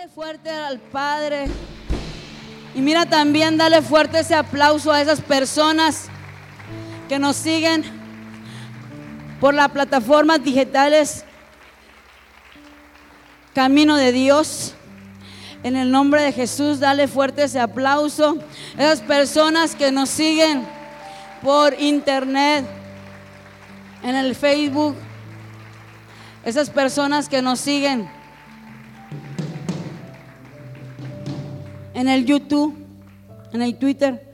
Dale fuerte al Padre. Y mira también, dale fuerte ese aplauso a esas personas que nos siguen por las plataformas digitales Camino de Dios. En el nombre de Jesús, dale fuerte ese aplauso. Esas personas que nos siguen por internet, en el Facebook, esas personas que nos siguen en el YouTube, en el Twitter.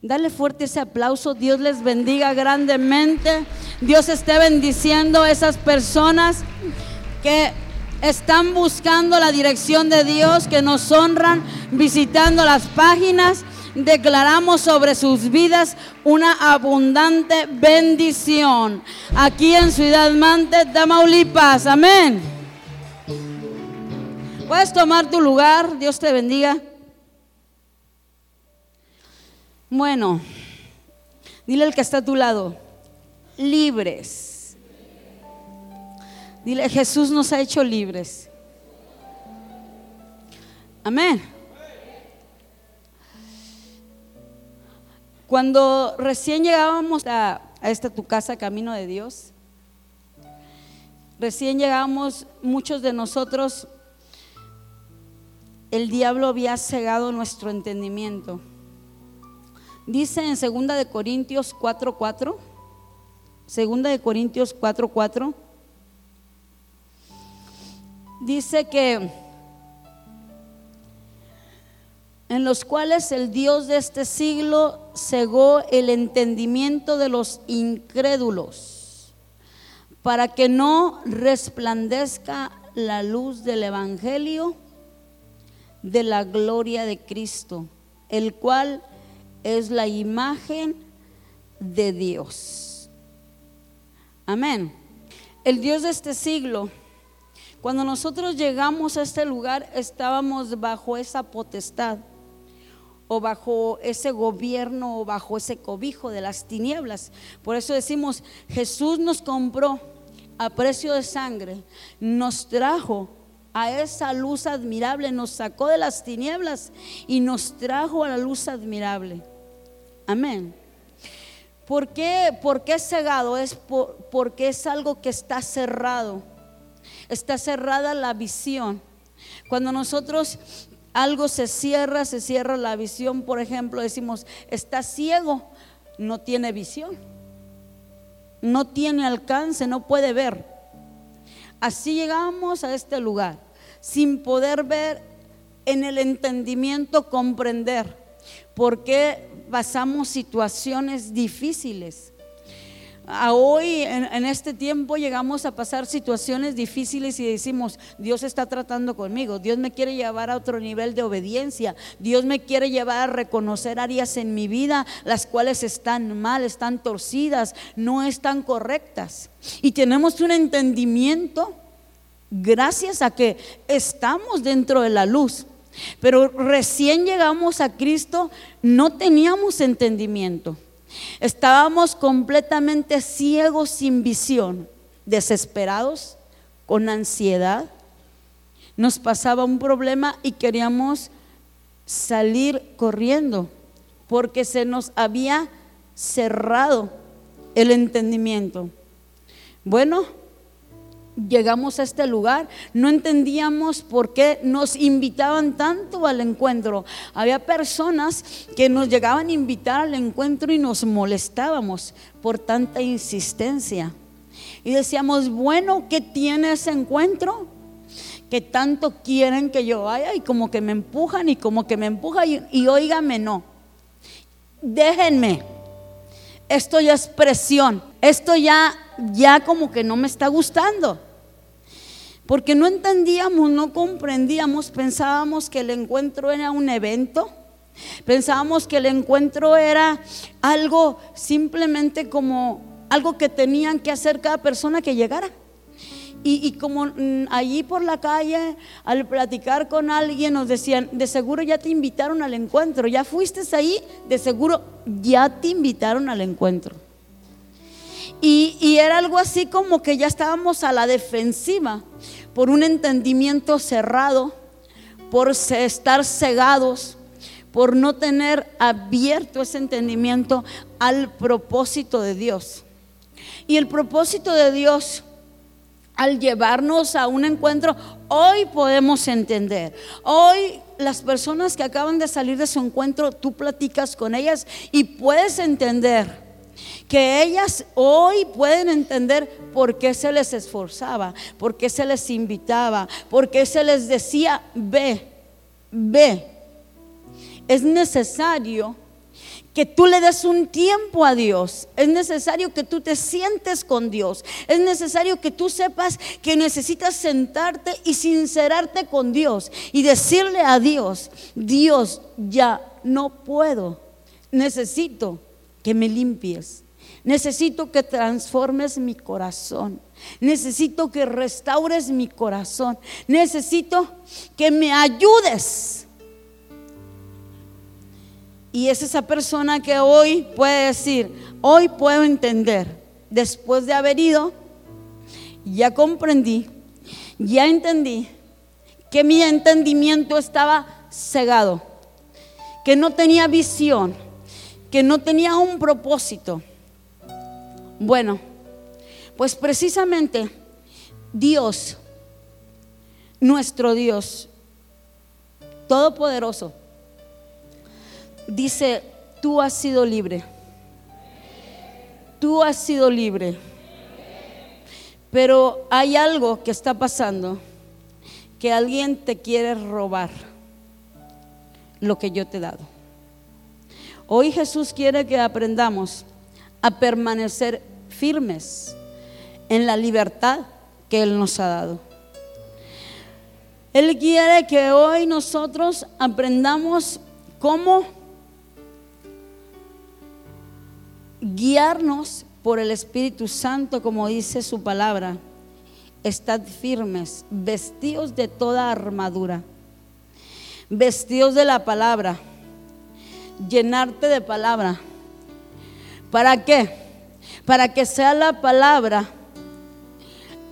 Dale fuerte ese aplauso. Dios les bendiga grandemente. Dios esté bendiciendo a esas personas que están buscando la dirección de Dios, que nos honran visitando las páginas. Declaramos sobre sus vidas una abundante bendición. Aquí en Ciudad Mante, Tamaulipas. Amén. Puedes tomar tu lugar. Dios te bendiga. Bueno, dile al que está a tu lado, libres. Dile, Jesús nos ha hecho libres. Amén. Cuando recién llegábamos a, a esta tu casa, Camino de Dios, recién llegábamos, muchos de nosotros, el diablo había cegado nuestro entendimiento. Dice en 2 de Corintios 4:4, 2 de Corintios 4:4 dice que en los cuales el Dios de este siglo cegó el entendimiento de los incrédulos, para que no resplandezca la luz del Evangelio de la gloria de Cristo, el cual es la imagen de Dios. Amén. El Dios de este siglo, cuando nosotros llegamos a este lugar, estábamos bajo esa potestad o bajo ese gobierno o bajo ese cobijo de las tinieblas. Por eso decimos, Jesús nos compró a precio de sangre, nos trajo a esa luz admirable, nos sacó de las tinieblas y nos trajo a la luz admirable. Amén. ¿Por qué, ¿Por qué cegado? Es porque es algo que está cerrado. Está cerrada la visión. Cuando nosotros algo se cierra, se cierra la visión, por ejemplo, decimos, está ciego, no tiene visión, no tiene alcance, no puede ver. Así llegamos a este lugar, sin poder ver en el entendimiento, comprender por qué pasamos situaciones difíciles. A hoy, en, este tiempo, llegamos a pasar situaciones difíciles y decimos, Dios está tratando conmigo, Dios me quiere llevar a otro nivel de obediencia, Dios me quiere llevar a reconocer áreas en mi vida las cuales están mal, están torcidas, no están correctas. Y tenemos un entendimiento gracias a que estamos dentro de la luz. Pero recién llegamos a Cristo, no teníamos entendimiento. Estábamos completamente ciegos, sin visión, desesperados, con ansiedad. Nos pasaba un problema y queríamos salir corriendo porque se nos había cerrado el entendimiento. Bueno, llegamos a este lugar, no entendíamos por qué nos invitaban tanto al encuentro. Había personas que nos llegaban a invitar al encuentro y nos molestábamos por tanta insistencia. Y decíamos, bueno, ¿qué tiene ese encuentro? Que tanto quieren que yo vaya y como que me empujan y como que me empujan y, y no. Déjenme. Esto ya es presión. Esto ya, ya como que no me está gustando porque no entendíamos, no comprendíamos, pensábamos que el encuentro era un evento, pensábamos que el encuentro era algo simplemente como algo que tenían que hacer cada persona que llegara. Y, como mm, allí por la calle, al platicar con alguien, nos decían, de seguro ya te invitaron al encuentro, ya fuiste ahí, de seguro ya te invitaron al encuentro. Y era algo así como que ya estábamos a la defensiva por un entendimiento cerrado, por estar cegados, por no tener abierto ese entendimiento al propósito de Dios. Y el propósito de Dios al llevarnos a un encuentro, hoy podemos entender. Hoy las personas que acaban de salir de su encuentro, tú platicas con ellas y puedes entender que ellas hoy pueden entender por qué se les esforzaba, por qué se les invitaba, por qué se les decía, ve, ve. Es necesario que tú le des un tiempo a Dios. Es necesario que tú te sientes con Dios. Es necesario que tú sepas que necesitas sentarte y sincerarte con Dios y decirle a Dios, Dios, ya no puedo. Necesito que me limpies. Necesito que transformes mi corazón. Necesito que restaures mi corazón. Necesito que me ayudes. Y es esa persona que hoy puede decir, hoy puedo entender, después de haber ido, ya comprendí, ya entendí que mi entendimiento estaba cegado, que no tenía visión, que no tenía un propósito. Bueno, pues precisamente Dios, nuestro Dios, Todopoderoso, dice, tú has sido libre. Tú has sido libre. Pero hay algo que está pasando, que alguien te quiere robar lo que yo te he dado. Hoy Jesús quiere que aprendamos a permanecer firmes en la libertad que Él nos ha dado. Él quiere que hoy nosotros aprendamos cómo guiarnos por el Espíritu Santo, como dice su palabra. Estad firmes, vestidos de toda armadura, vestidos de la palabra, llenarte de palabra. ¿Para qué? para que sea la palabra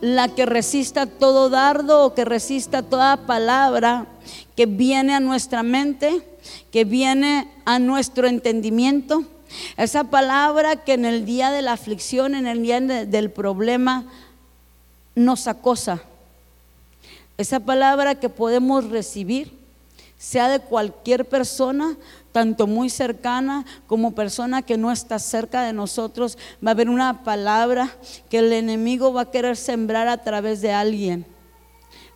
la que resista todo dardo o que resista toda palabra que viene a nuestra mente, que viene a nuestro entendimiento. Esa palabra que en el día de la aflicción, en el día del problema, nos acosa. Esa palabra que podemos recibir, sea de cualquier persona, tanto muy cercana como persona que no está cerca de nosotros, va a haber una palabra que el enemigo va a querer sembrar a través de alguien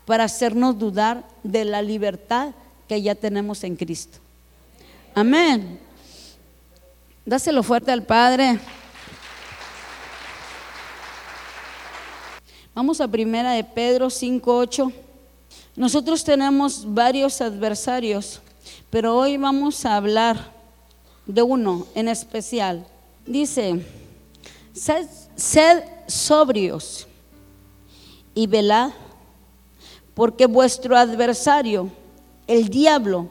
para hacernos dudar de la libertad que ya tenemos en Cristo. Amén. Dáselo fuerte al Padre. Vamos a primera de Pedro 5:8. Nosotros tenemos varios adversarios pero hoy vamos a hablar de uno en especial. Dice, sed, sobrios y velad, porque vuestro adversario, el diablo,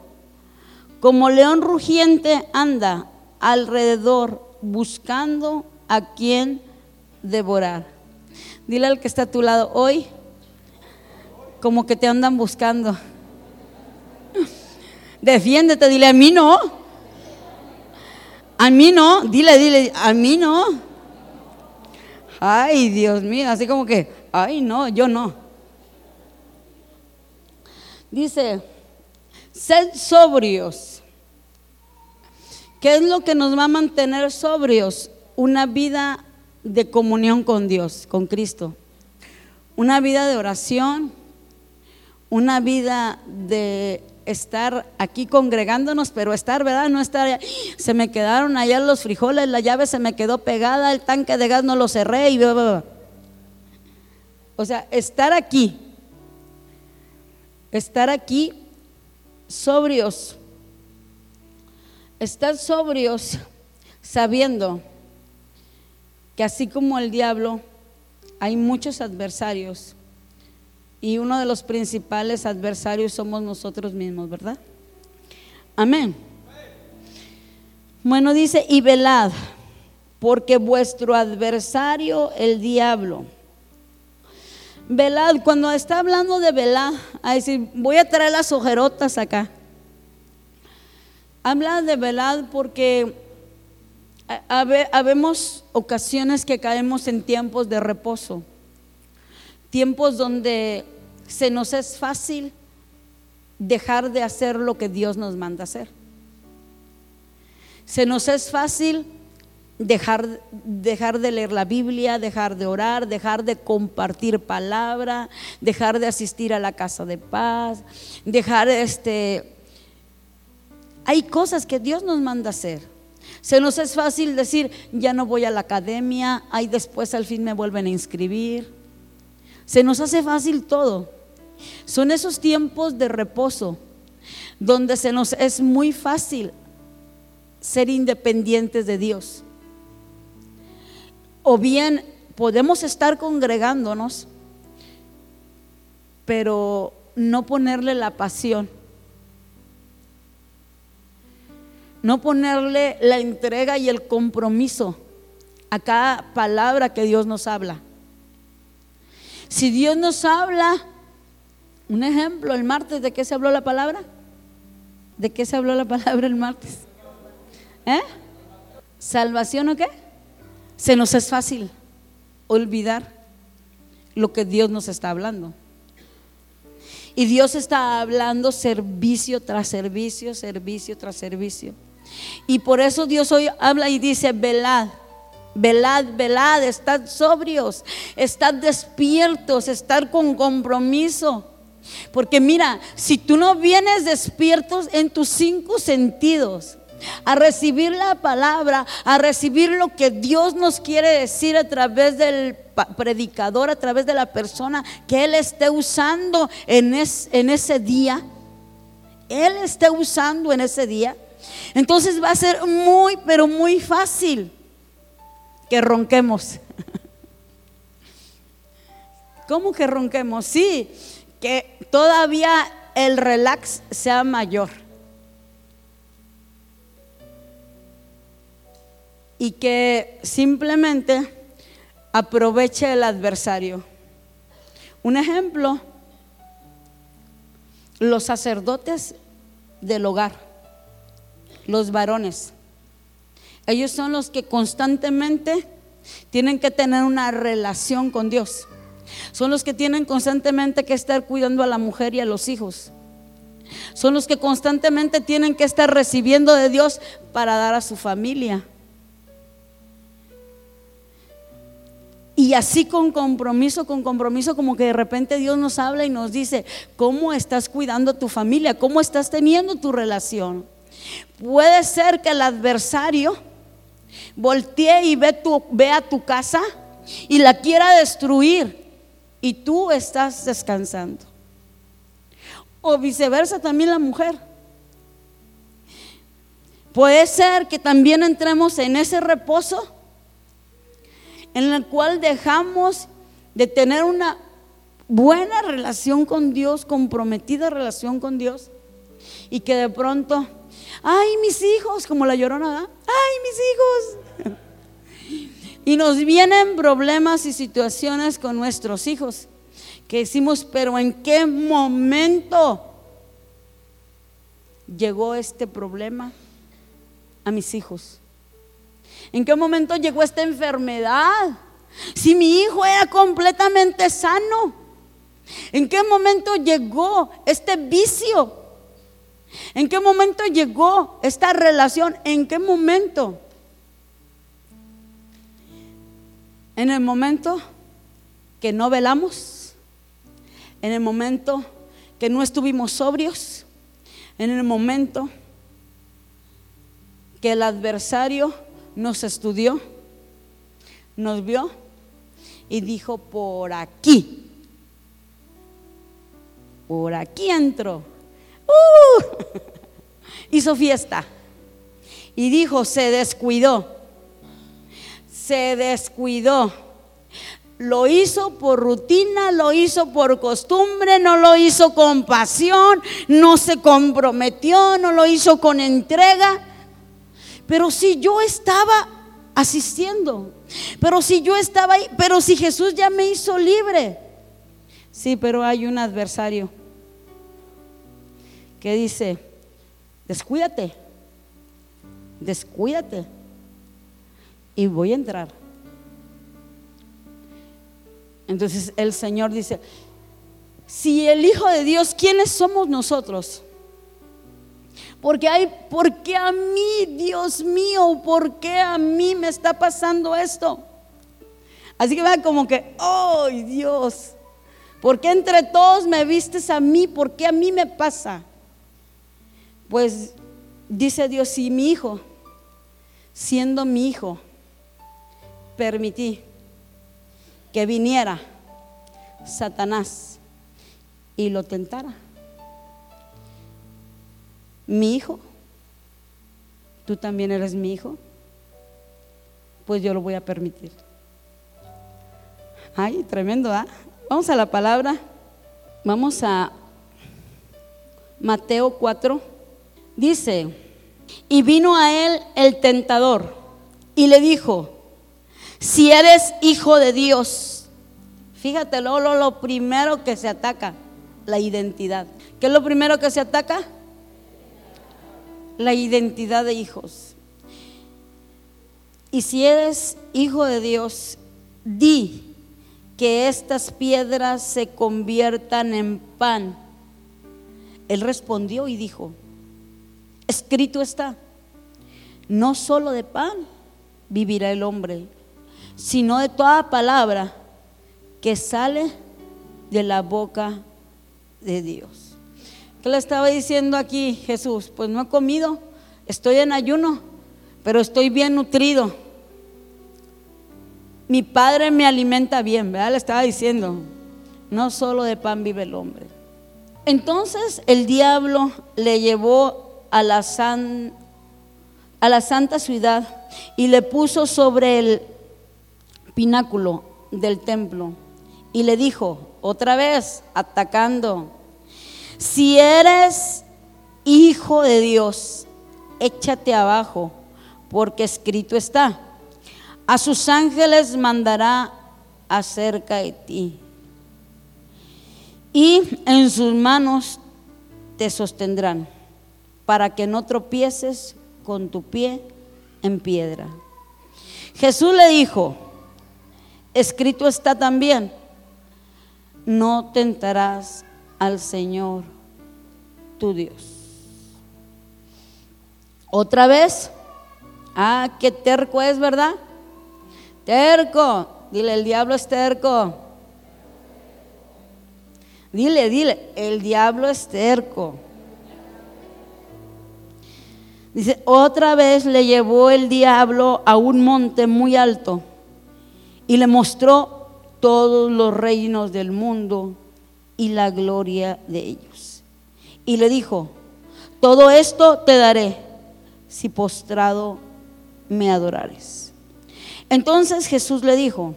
como león rugiente anda alrededor buscando a quien devorar. Dile al que está a tu lado hoy, como que te andan buscando. Defiéndete, dile a mí no. A mí no, dile, dile, a mí no. Ay, Dios mío, así como que, ay, no, yo no. Dice, sed sobrios. ¿Qué es lo que nos va a mantener sobrios? Una vida de comunión con Dios, con Cristo. Una vida de oración, una vida de estar aquí congregándonos, pero estar, ¿verdad? No estar, se me quedaron allá los frijoles, la llave se me quedó pegada, el tanque de gas no lo cerré y O sea, estar aquí, estar aquí sobrios, estar sobrios sabiendo que así como el diablo, hay muchos adversarios y uno de los principales adversarios somos nosotros mismos, ¿verdad? Amén. Bueno, dice, y velad, porque vuestro adversario, el diablo, Velad, cuando está hablando de velad, a decir, voy a traer las ojerotas acá. Habla de velad porque habemos ocasiones que caemos en tiempos de reposo, tiempos donde se nos es fácil dejar de hacer lo que Dios nos manda hacer. Se nos es fácil dejar, dejar de leer la Biblia, dejar de orar, dejar de compartir palabra, dejar de asistir a la casa de paz, dejar este... Hay cosas que Dios nos manda hacer. Se nos es fácil decir, ya no voy a la academia, ahí después al fin me vuelven a inscribir. Se nos hace fácil todo. Son esos tiempos de reposo donde se nos es muy fácil ser independientes de Dios o bien podemos estar congregándonos, pero no ponerle la pasión, no ponerle la entrega y el compromiso a cada palabra que Dios nos habla. Si Dios nos habla, un ejemplo, el martes, ¿de qué se habló la palabra? ¿De qué se habló la palabra el martes? ¿Eh? ¿Salvación o qué? se nos es fácil olvidar lo que Dios nos está hablando. Y Dios está hablando servicio tras servicio, servicio tras servicio. Y por eso Dios hoy habla y dice, velad, velad, velad, estad sobrios, estad despiertos, estar con compromiso. Porque mira, si tú no vienes despiertos en tus cinco sentidos, a recibir la palabra, a recibir lo que Dios nos quiere decir a través del predicador, a través de la persona que Él esté usando en, en ese día. Él esté usando en ese día. Entonces va a ser muy, pero muy fácil que ronquemos. ¿Cómo que ronquemos? Sí, que todavía el relax sea mayor. y que simplemente aproveche el adversario. Un ejemplo, los sacerdotes del hogar, los varones. Ellos son los que constantemente tienen que tener una relación con Dios. Son los que tienen constantemente que estar cuidando a la mujer y a los hijos. Son los que constantemente tienen que estar recibiendo de Dios para dar a su familia. Y así con compromiso, con compromiso, como que de repente Dios nos habla y nos dice, ¿cómo estás cuidando a tu familia? ¿Cómo estás teniendo tu relación? Puede ser que el adversario voltee y ve, ve a tu casa y la quiera destruir y tú estás descansando. O viceversa también la mujer. Puede ser que también entremos en ese reposo en el cual dejamos de tener una buena relación con Dios, comprometida relación con Dios, y que de pronto, ay, mis hijos, como la llorona, ay, mis hijos. Y nos vienen problemas y situaciones con nuestros hijos, que decimos, pero ¿en qué momento llegó este problema a mis hijos? ¿En qué momento llegó esta enfermedad? Si mi hijo era completamente sano. ¿En qué momento llegó este vicio? ¿En qué momento llegó esta relación? ¿En qué momento? En el momento que no velamos, en el momento que no estuvimos sobrios, en el momento que el adversario nos estudió, nos vio y dijo, por aquí, por aquí entró. Uh, hizo fiesta. Y dijo, se descuidó, se descuidó. Lo hizo por rutina, lo hizo por costumbre, no lo hizo con pasión, no se comprometió, no lo hizo con entrega. Pero si yo estaba asistiendo, pero si yo estaba ahí, pero si Jesús ya me hizo libre, Sí, pero hay un adversario que dice, descuídate, descuídate y voy a entrar. Entonces el Señor dice, si el Hijo de Dios, ¿quiénes somos nosotros? Porque hay, ¿por qué a mí, Dios mío? ¿Por qué a mí me está pasando esto? Así que va como que, oh Dios, ¿por qué entre todos me vistes a mí? ¿Por qué a mí me pasa? Pues dice Dios, si mi hijo, siendo mi hijo, permití que viniera Satanás y lo tentara. Mi hijo, tú también eres mi hijo, pues yo lo voy a permitir. Ay, tremendo, ¿ah? Vamos a la palabra. Vamos a Mateo 4. Dice, y vino a él el tentador y le dijo, si eres hijo de Dios, fíjate, lo, lo primero que se ataca, la identidad. ¿Qué es lo primero que se ataca? La identidad de hijos. Y si eres hijo de Dios, di que estas piedras se conviertan en pan. Él respondió y dijo, escrito está, no solo de pan vivirá el hombre, sino de toda palabra que sale de la boca de Dios. ¿Qué le estaba diciendo aquí Jesús? Pues no he comido, estoy en ayuno, pero estoy bien nutrido. Mi padre me alimenta bien, ¿verdad? Le estaba diciendo, no solo de pan vive el hombre. Entonces el diablo le llevó a la, a la santa ciudad y le puso sobre el pináculo del templo y le dijo, otra vez, atacando, si eres hijo de Dios, échate abajo, porque escrito está, a sus ángeles mandará acerca de ti, y en sus manos te sostendrán, para que no tropieces con tu pie en piedra. Jesús le dijo, escrito está también, no tentarás al Señor tu Dios. Otra vez, ah, qué terco es, ¿verdad? Terco, dile, el diablo es terco. Dile, dile, el diablo es terco. Dice, otra vez le llevó el diablo a un monte muy alto y le mostró todos los reinos del mundo y la gloria de ellos. Y le dijo, todo esto te daré si postrado me adorares. Entonces Jesús le dijo,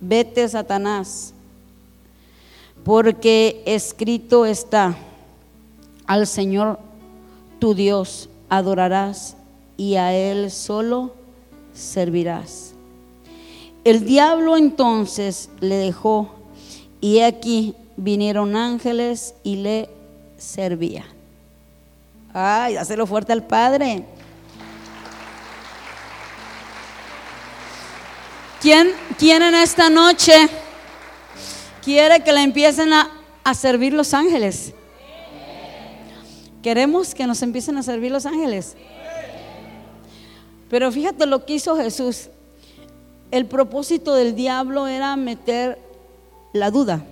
vete Satanás, porque escrito está, al Señor tu Dios adorarás y a Él solo servirás. El diablo entonces le dejó y aquí vinieron ángeles y le servían. Ay, dáselo fuerte al Padre. ¿Quién, ¿Quién, en esta noche quiere que le empiecen a, a servir los ángeles? Queremos que nos empiecen a servir los ángeles. Pero fíjate lo que hizo Jesús. El propósito del diablo era meter la duda.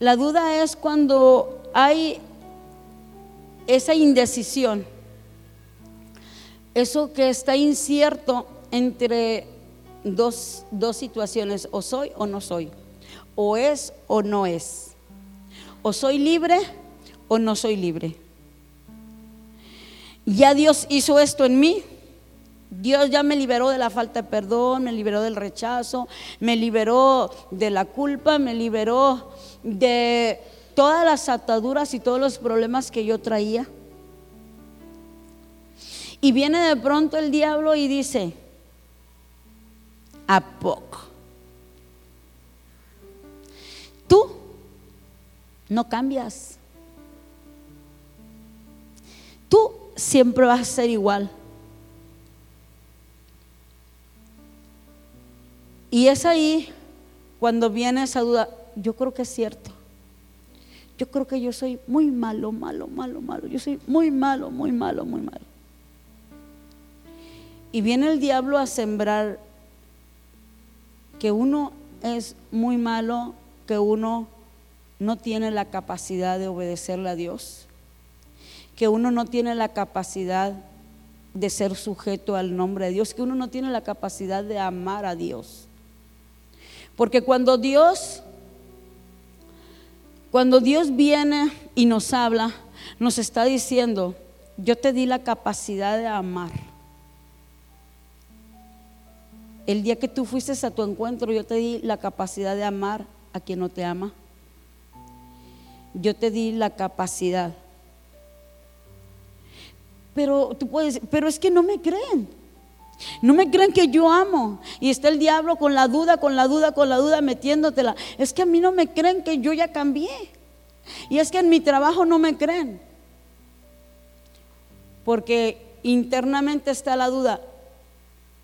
La duda es cuando hay esa indecisión, eso que está incierto entre dos, dos, situaciones, o soy o no soy, o es o no es, o soy libre o no soy libre. Ya Dios hizo esto en mí, Dios ya me liberó de la falta de perdón, me liberó del rechazo, me liberó de la culpa, me liberó de todas las ataduras y todos los problemas que yo traía. Y viene de pronto el diablo y dice, ¿a poco? Tú no cambias. Tú siempre vas a ser igual. Y es ahí cuando viene esa duda, yo creo que es cierto. Yo creo que yo soy muy malo, malo, malo, malo. Yo soy muy malo, muy malo, muy malo. Y viene el diablo a sembrar que uno es muy malo, que uno no tiene la capacidad de obedecerle a Dios, que uno no tiene la capacidad de ser sujeto al nombre de Dios, que uno no tiene la capacidad de amar a Dios. Porque cuando Dios, cuando Dios viene y nos habla, nos está diciendo, yo te di la capacidad de amar. El día que tú fuiste a tu encuentro, yo te di la capacidad de amar a quien no te ama. Yo te di la capacidad. Pero tú puedes, pero es que no me creen. No me creen que yo amo. Y está el diablo con la duda, con la duda, con la duda metiéndotela. Es que a mí no me creen que yo ya cambié. Y es que en mi trabajo no me creen. Porque internamente está la duda.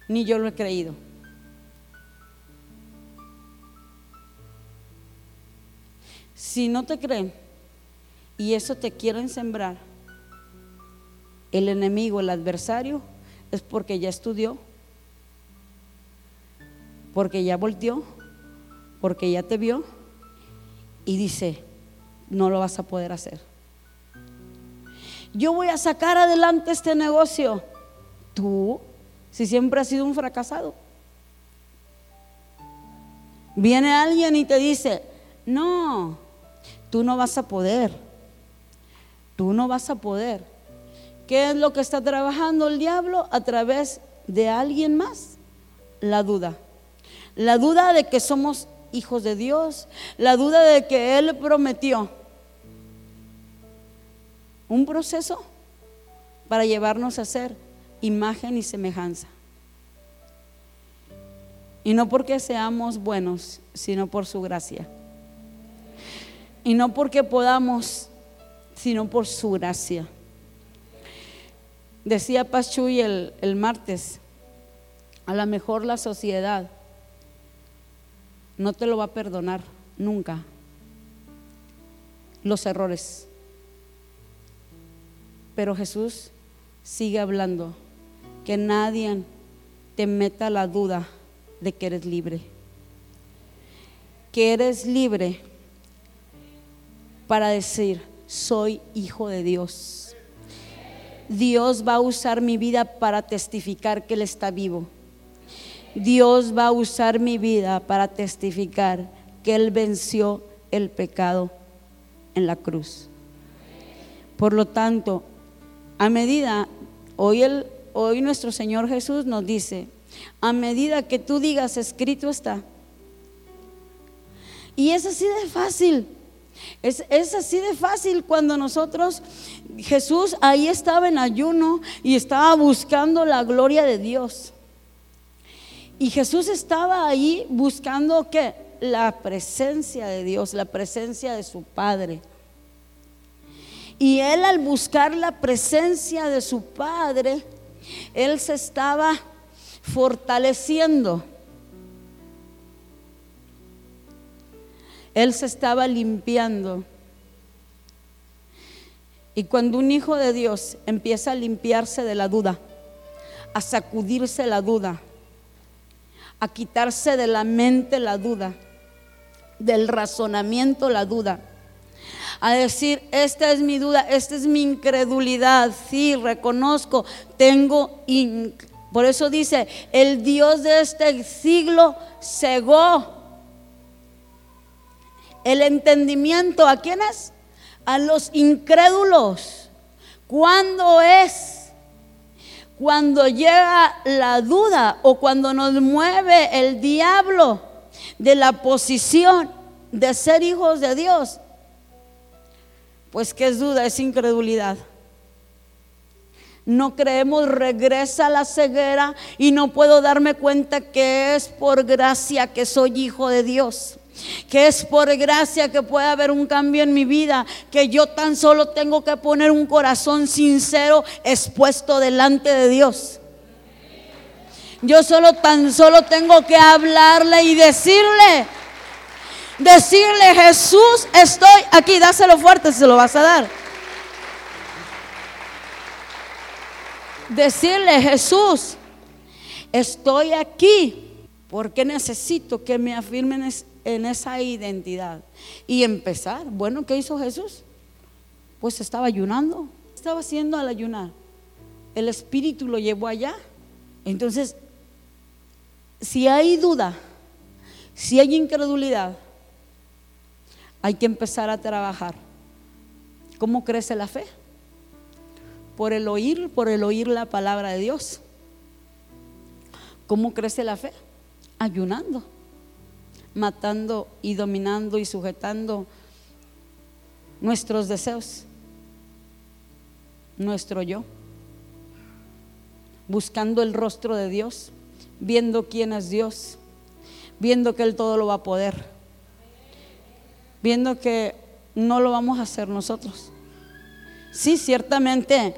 Ni yo lo he creído. Si no te creen y eso te quieren sembrar, el enemigo, el adversario, es porque ya estudió, porque ya volteó, porque ya te vio y dice, no lo vas a poder hacer. Yo voy a sacar adelante este negocio. Tú, si siempre has sido un fracasado. Viene alguien y te dice, no, tú no vas a poder. Tú no vas a poder. ¿Qué es lo que está trabajando el diablo a través de alguien más? La duda. La duda de que somos hijos de Dios. La duda de que Él prometió un proceso para llevarnos a ser imagen y semejanza. Y no porque seamos buenos, sino por su gracia. Y no porque podamos, sino por su gracia. Decía Pachuy el, el martes, a lo mejor la sociedad no te lo va a perdonar nunca los errores. Pero Jesús sigue hablando, que nadie te meta la duda de que eres libre. Que eres libre para decir, soy hijo de Dios. Dios va a usar mi vida para testificar que Él está vivo. Dios va a usar mi vida para testificar que Él venció el pecado en la cruz. Por lo tanto, a medida, hoy, el, hoy nuestro Señor Jesús nos dice, a medida que tú digas, escrito está. Y es así de fácil. Es, así de fácil cuando nosotros, Jesús ahí estaba en ayuno y estaba buscando la gloria de Dios. Y Jesús estaba ahí buscando que la presencia de Dios, la presencia de su Padre. Y él al buscar la presencia de su Padre, él se estaba fortaleciendo. Él se estaba limpiando. Y cuando un hijo de Dios empieza a limpiarse de la duda, a sacudirse la duda, a quitarse de la mente la duda, del razonamiento la duda, a decir, esta es mi duda, esta es mi incredulidad, sí, reconozco, tengo, por eso dice, el Dios de este siglo cegó el entendimiento a quiénes? A los incrédulos. ¿Cuándo es? Cuando llega la duda o cuando nos mueve el diablo de la posición de ser hijos de Dios. Pues ¿qué es duda? Es incredulidad. No creemos, regresa la ceguera y no puedo darme cuenta que es por gracia que soy hijo de Dios que es por gracia que puede haber un cambio en mi vida, que yo tan solo tengo que poner un corazón sincero expuesto delante de Dios. Yo solo tan solo tengo que hablarle y decirle, decirle, Jesús, estoy aquí, dáselo fuerte, se lo vas a dar. Decirle, Jesús, estoy aquí porque necesito que me afirmen en esa identidad. Y empezar. Bueno, ¿qué hizo Jesús? Pues estaba ayunando. Estaba haciendo al ayunar. El Espíritu lo llevó allá. Entonces, si hay duda, si hay incredulidad, hay que empezar a trabajar. ¿Cómo crece la fe? Por el oír, por el oír la palabra de Dios. ¿Cómo crece la fe? Ayunando, matando y dominando y sujetando nuestros deseos, nuestro yo, buscando el rostro de Dios, viendo quién es Dios, viendo que Él todo lo va a poder, viendo que no lo vamos a hacer nosotros. Sí, ciertamente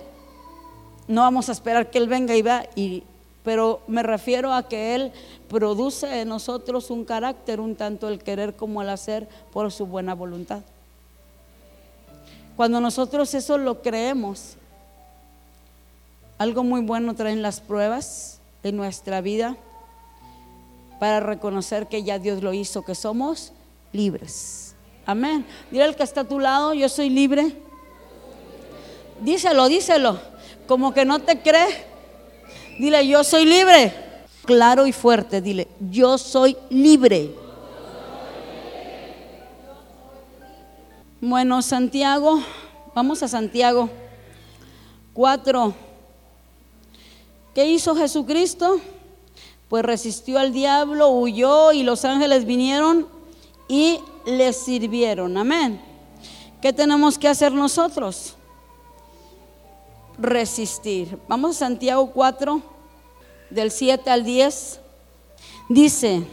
no vamos a esperar que Él venga y vea y pero me refiero a que Él produce en nosotros un carácter, un tanto el querer como el hacer por su buena voluntad. Cuando nosotros eso lo creemos, algo muy bueno traen las pruebas en nuestra vida para reconocer que ya Dios lo hizo, que somos libres. Amén. Dile al que está a tu lado, yo soy libre. Díselo, díselo. Como que no te cree. Dile, yo soy libre. Claro y fuerte, dile, yo soy libre. Bueno, Santiago, vamos a Santiago 4. ¿Qué hizo Jesucristo? Pues resistió al diablo, huyó y los ángeles vinieron y le sirvieron. Amén. ¿Qué tenemos que hacer nosotros? Resistir. Vamos a Santiago 4, del 7 al 10. Dice,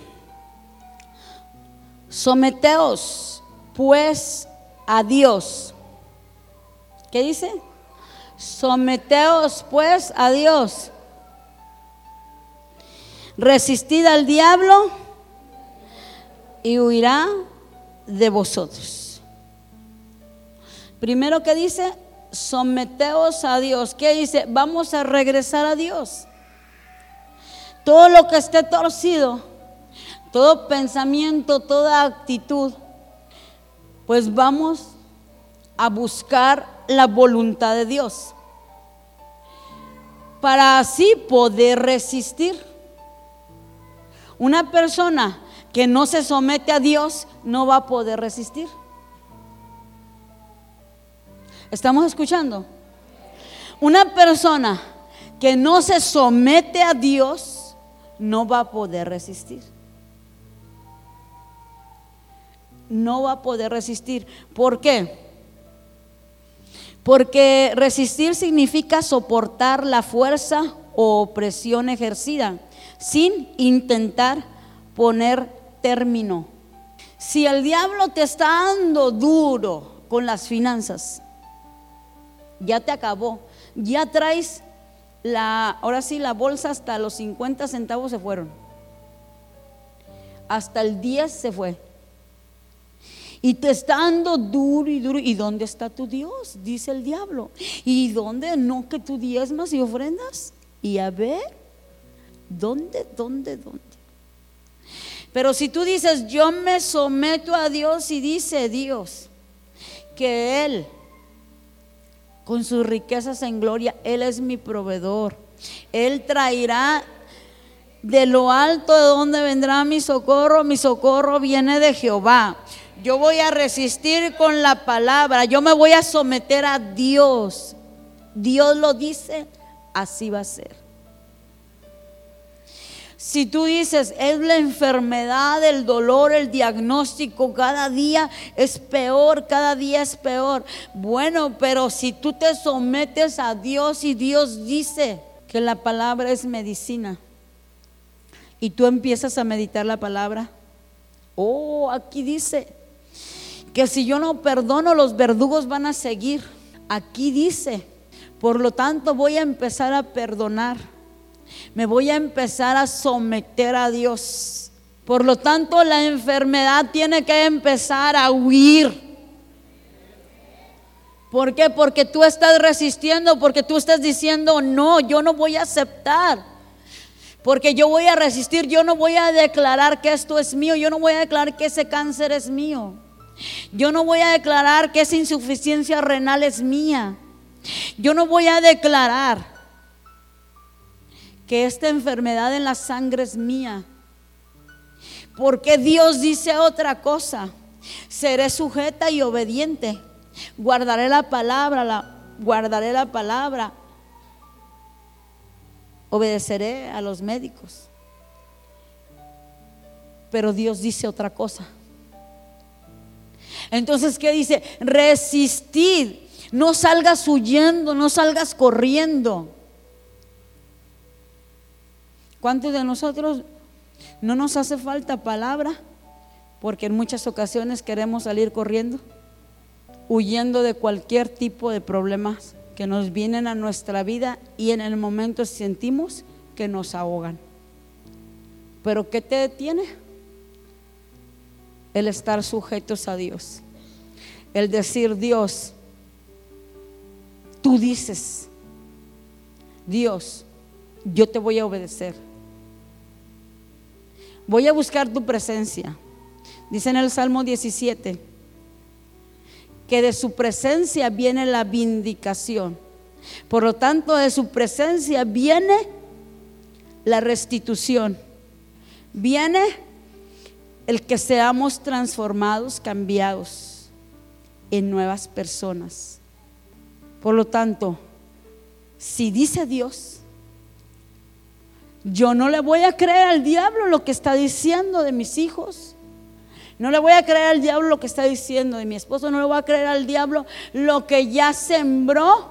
someteos pues a Dios. ¿Qué dice? Someteos pues a Dios. Resistid al diablo y huirá de vosotros. Primero que dice, someteos a Dios. ¿Qué dice? Vamos a regresar a Dios. Todo lo que esté torcido, todo pensamiento, toda actitud, pues vamos a buscar la voluntad de Dios. Para así poder resistir. Una persona que no se somete a Dios no va a poder resistir. ¿Estamos escuchando? Una persona que no se somete a Dios no va a poder resistir. No va a poder resistir. ¿Por qué? Porque resistir significa soportar la fuerza o opresión ejercida sin intentar poner término. Si el diablo te está dando duro con las finanzas, ya te acabó. Ya traes la, ahora sí, la bolsa hasta los 50 centavos se fueron. Hasta el 10 se fue. Y te está dando duro y duro. ¿Y dónde está tu Dios? Dice el diablo. ¿Y dónde no que tú diezmas y ofrendas? Y a ver, ¿dónde, dónde, dónde? Pero si tú dices, yo me someto a Dios y dice Dios que Él con sus riquezas en gloria. Él es mi proveedor. Él traerá de lo alto de donde vendrá mi socorro. Mi socorro viene de Jehová. Yo voy a resistir con la palabra. Yo me voy a someter a Dios. Dios lo dice, así va a ser. Si tú dices, es la enfermedad, el dolor, el diagnóstico, cada día es peor, cada día es peor. Bueno, pero si tú te sometes a Dios y Dios dice que la palabra es medicina y tú empiezas a meditar la palabra, Oh, aquí dice que si yo no perdono, los verdugos van a seguir. Aquí dice, por lo tanto voy a empezar a perdonar. Me voy a empezar a someter a Dios. Por lo tanto, la enfermedad tiene que empezar a huir. ¿Por qué? Porque tú estás resistiendo, porque tú estás diciendo, no, yo no voy a aceptar. Porque yo voy a resistir, yo no voy a declarar que esto es mío, yo no voy a declarar que ese cáncer es mío. Yo no voy a declarar que esa insuficiencia renal es mía. Yo no voy a declarar que esta enfermedad en la sangre es mía. Porque Dios dice otra cosa. Seré sujeta y obediente. Guardaré la palabra, la, guardaré la palabra. Obedeceré a los médicos. Pero Dios dice otra cosa. Entonces, ¿qué dice? Resistid. No salgas huyendo, no salgas corriendo. ¿Cuántos de nosotros no nos hace falta palabra? Porque en muchas ocasiones queremos salir corriendo huyendo de cualquier tipo de problemas que nos vienen a nuestra vida y en el momento sentimos que nos ahogan. Pero ¿qué te detiene? El estar sujetos a Dios. El decir, Dios, tú dices, Dios, yo te voy a obedecer. Voy a buscar tu presencia. Dice en el Salmo 17 que de su presencia viene la vindicación. Por lo tanto, de su presencia viene la restitución. Viene el que seamos transformados, cambiados en nuevas personas. Por lo tanto, si dice Dios, yo no le voy a creer al diablo lo que está diciendo de mis hijos. No le voy a creer al diablo lo que está diciendo de mi esposo, no le voy a creer al diablo lo que ya sembró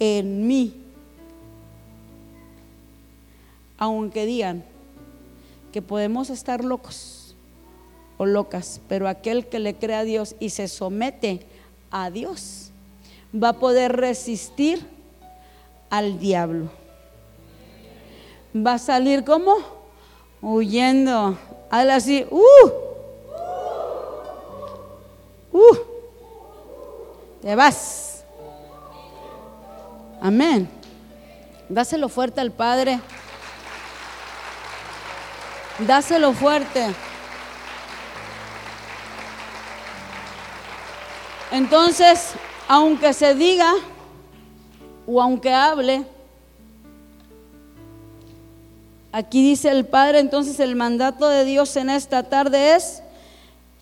en mí. Aunque digan que podemos estar locos o locas, pero aquel que le cree a Dios y se somete a Dios va a poder resistir al diablo. Va a salir como huyendo Hazle así, uh, uh, te vas. Amén. Dáselo fuerte al Padre. Dáselo fuerte. Entonces, aunque se diga o aunque hable, Aquí dice el Padre, entonces el mandato de Dios en esta tarde es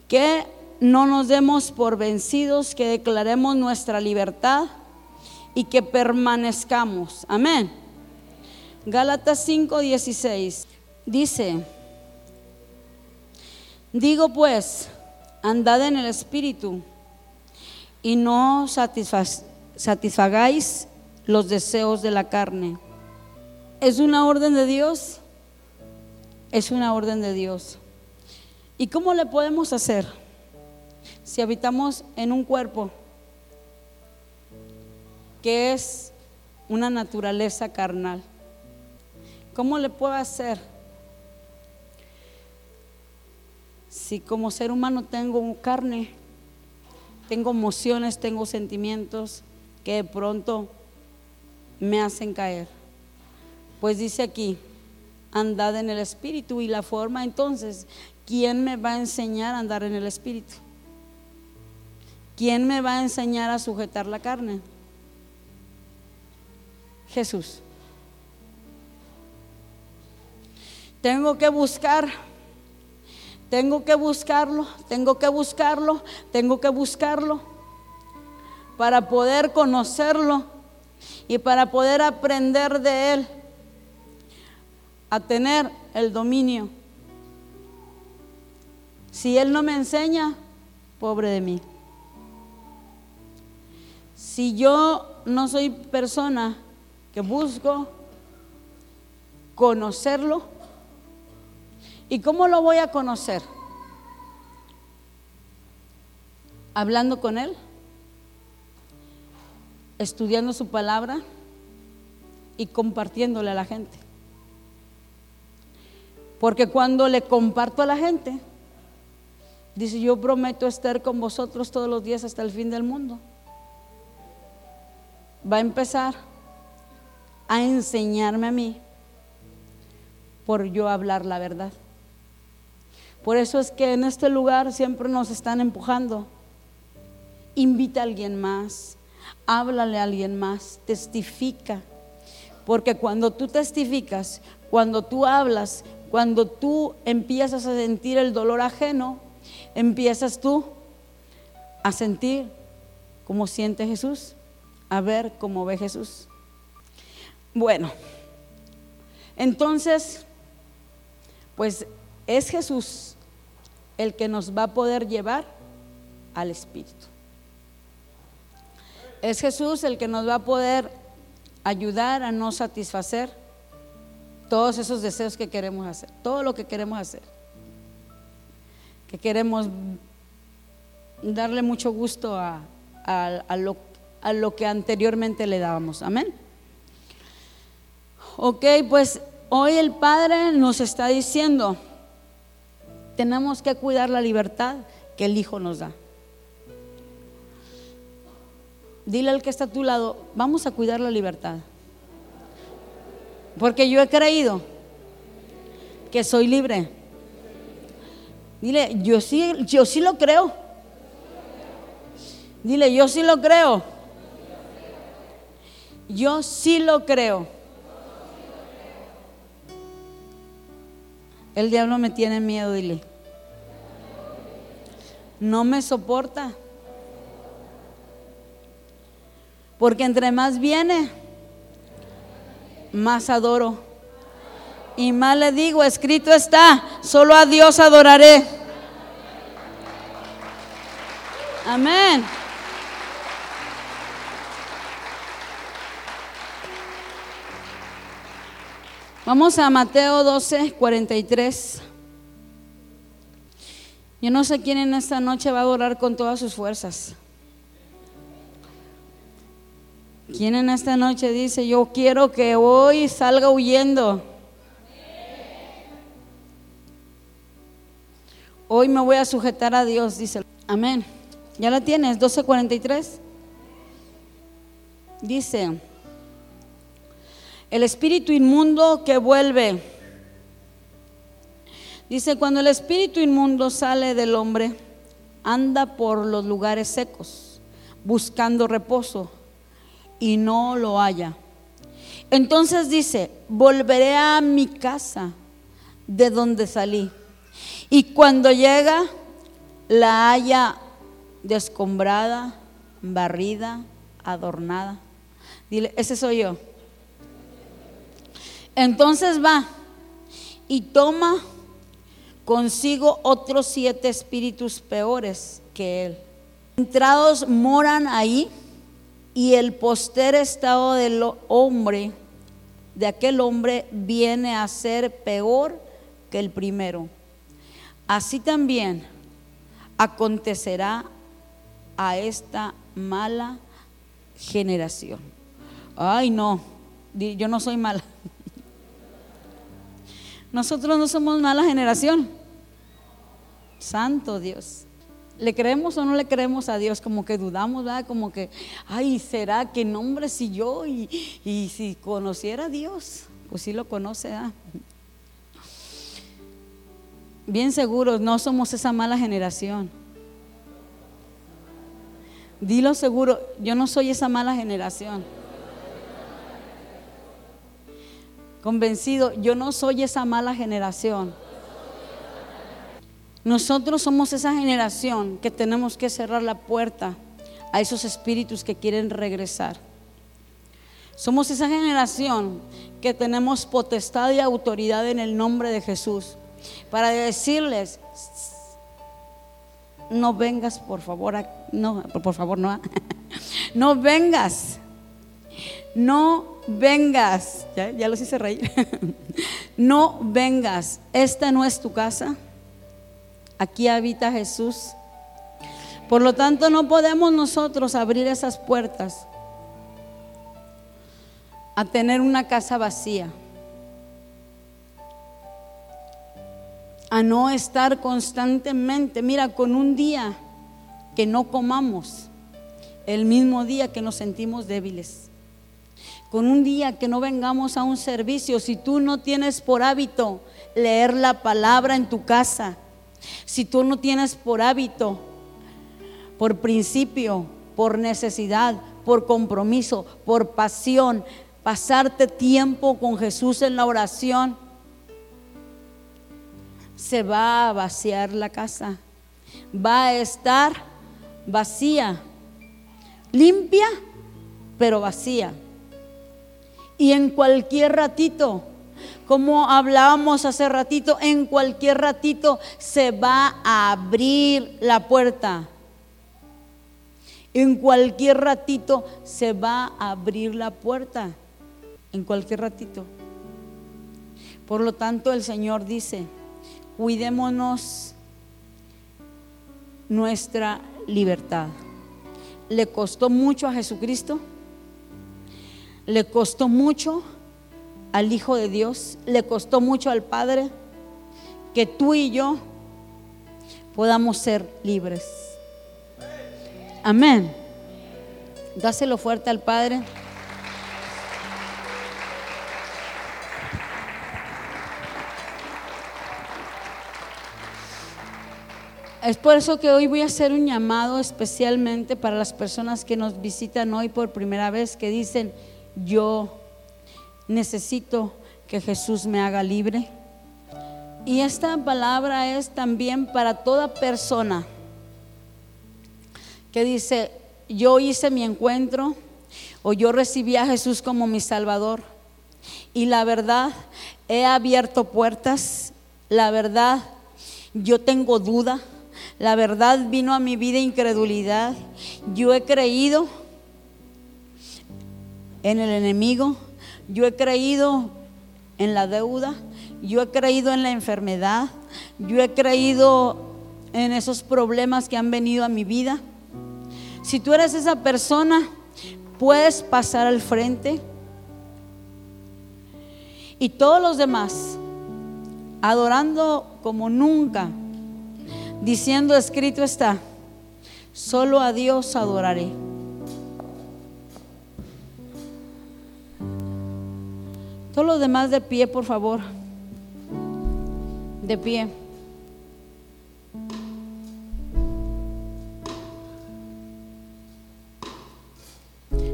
que no nos demos por vencidos, que declaremos nuestra libertad y que permanezcamos. Amén. Gálatas 5:16 dice, digo pues, andad en el Espíritu y no satisfagáis los deseos de la carne. Es una orden de Dios es una orden de Dios. ¿Y cómo le podemos hacer si habitamos en un cuerpo que es una naturaleza carnal? ¿Cómo le puedo hacer si como ser humano tengo carne, tengo emociones, tengo sentimientos que de pronto me hacen caer? Pues dice aquí, andad en el Espíritu. Y la forma entonces, ¿quién me va a enseñar a andar en el Espíritu? ¿Quién me va a enseñar a sujetar la carne? Jesús. Tengo que buscar, tengo que buscarlo, tengo que buscarlo, tengo que buscarlo para poder conocerlo y para poder aprender de él a tener el dominio. Si Él no me enseña, pobre de mí. Si yo no soy persona que busco conocerlo ¿Y cómo lo voy a conocer? Hablando con Él, estudiando su palabra y compartiéndole a la gente. Porque cuando le comparto a la gente, dice, yo prometo estar con vosotros todos los días hasta el fin del mundo. Va a empezar a enseñarme a mí por yo hablar la verdad. Por eso es que en este lugar siempre nos están empujando. Invita a alguien más, háblale a alguien más, testifica. Porque cuando tú testificas, cuando tú hablas, cuando tú empiezas a sentir el dolor ajeno, empiezas tú a sentir cómo siente Jesús, a ver cómo ve Jesús. Bueno, entonces, pues es Jesús el que nos va a poder llevar al Espíritu. Es Jesús el que nos va a poder ayudar a no satisfacer todos esos deseos que queremos hacer, todo lo que queremos hacer, que queremos darle mucho gusto a, lo, a lo que anteriormente le dábamos. Amén. Ok, pues hoy el Padre nos está diciendo, tenemos que cuidar la libertad que el Hijo nos da. Dile al que está a tu lado, vamos a cuidar la libertad. Porque yo he creído que soy libre. Dile, yo sí, yo sí lo creo. Dile, yo sí lo creo. Yo sí lo creo. El diablo me tiene miedo, dile. No me soporta. Porque entre más viene, más adoro. Y más le digo, escrito está, solo a Dios adoraré. Amén. Vamos a Mateo 12, 43. Yo no sé quién en esta noche va a adorar con todas sus fuerzas. ¿Quién en esta noche dice, yo quiero que hoy salga huyendo? Hoy me voy a sujetar a Dios, dice. Amén. ¿Ya la tienes? 1243. Dice, el espíritu inmundo que vuelve. Dice, cuando el espíritu inmundo sale del hombre, anda por los lugares secos, buscando reposo, y no lo haya. Entonces dice, volveré a mi casa de donde salí. Y cuando llega, la haya descombrada, barrida, adornada. Dile, ese soy yo. Entonces va y toma consigo otros siete espíritus peores que él. Entrados moran ahí y el poster estado del hombre, de aquel hombre, viene a ser peor que el primero. Así también acontecerá a esta mala generación. Ay, no, yo no soy mala. Nosotros no somos mala generación. Santo Dios. ¿Le creemos o no le creemos a Dios? Como que dudamos, ¿verdad? Como que, ay, ¿será que nombre si yo y, si conociera a Dios? Pues sí lo conoce, ¿verdad? Bien seguros, no somos esa mala generación. Dilo seguro, yo no soy esa mala generación. convencido, yo no soy esa mala generación. Nosotros somos esa generación que tenemos que cerrar la puerta a esos espíritus que quieren regresar. Somos esa generación que tenemos potestad y autoridad en el nombre de Jesús para decirles, no vengas por favor, no, por favor, no, no vengas, no vengas, ya, ya los hice reír, no vengas, esta no es tu casa, aquí habita Jesús. Por lo tanto, no podemos nosotros abrir esas puertas a tener una casa vacía, a no estar constantemente, mira, con un día que no comamos, el mismo día que nos sentimos débiles con un día que no vengamos a un servicio, si tú no tienes por hábito leer la palabra en tu casa, si tú no tienes por hábito, por principio, por necesidad, por compromiso, por pasión, pasarte tiempo con Jesús en la oración, se va a vaciar la casa, va a estar vacía, limpia, pero vacía. Y en cualquier ratito, como hablábamos hace ratito, en cualquier ratito se va a abrir la puerta. En cualquier ratito se va a abrir la puerta. En cualquier ratito. Por lo tanto, el Señor dice, cuidémonos nuestra libertad. ¿Le costó mucho a Jesucristo? le costó mucho al Hijo de Dios, le costó mucho al Padre que tú y yo podamos ser libres. Amén. Dáselo fuerte al Padre. Es por eso que hoy voy a hacer un llamado especialmente para las personas que nos visitan hoy por primera vez, que dicen, yo necesito que Jesús me haga libre. Y esta palabra es también para toda persona que dice, yo hice mi encuentro o yo recibí a Jesús como mi Salvador. Y la verdad, he abierto puertas, la verdad, yo tengo duda, la verdad vino a mi vida incredulidad, yo he creído en el enemigo, yo he creído en la deuda, yo he creído en la enfermedad, yo he creído en esos problemas que han venido a mi vida. Si tú eres esa persona, puedes pasar al frente. Y todos los demás, adorando como nunca, diciendo escrito está, solo a Dios adoraré. Todos los demás de pie, por favor. De pie.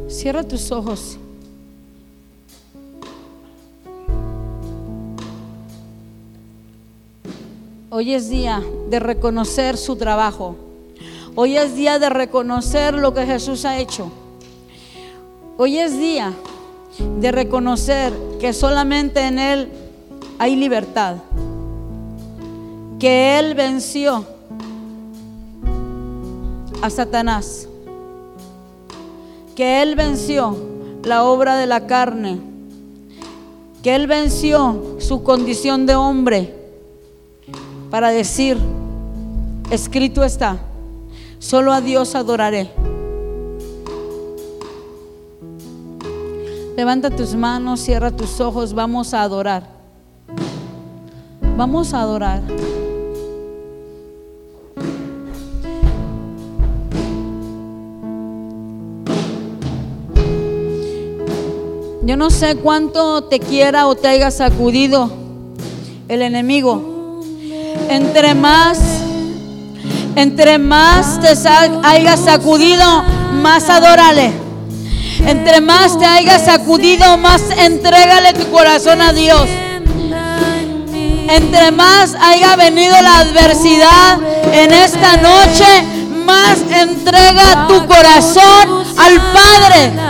Cierra tus ojos. Hoy es día de reconocer su trabajo. Hoy es día de reconocer lo que Jesús ha hecho. Hoy es día de reconocer que solamente en Él hay libertad, que Él venció a Satanás, que Él venció la obra de la carne, que Él venció su condición de hombre para decir, escrito está, solo a Dios adoraré. Levanta tus manos, cierra tus ojos, vamos a adorar. Vamos a adorar. Yo no sé cuánto te quiera o te haya sacudido el enemigo. Entre más, entre más te haya sacudido, más adórale. Entre más te hayas sacudido, más entrégale tu corazón a Dios. Entre más haya venido la adversidad en esta noche, más entrega tu corazón al Padre.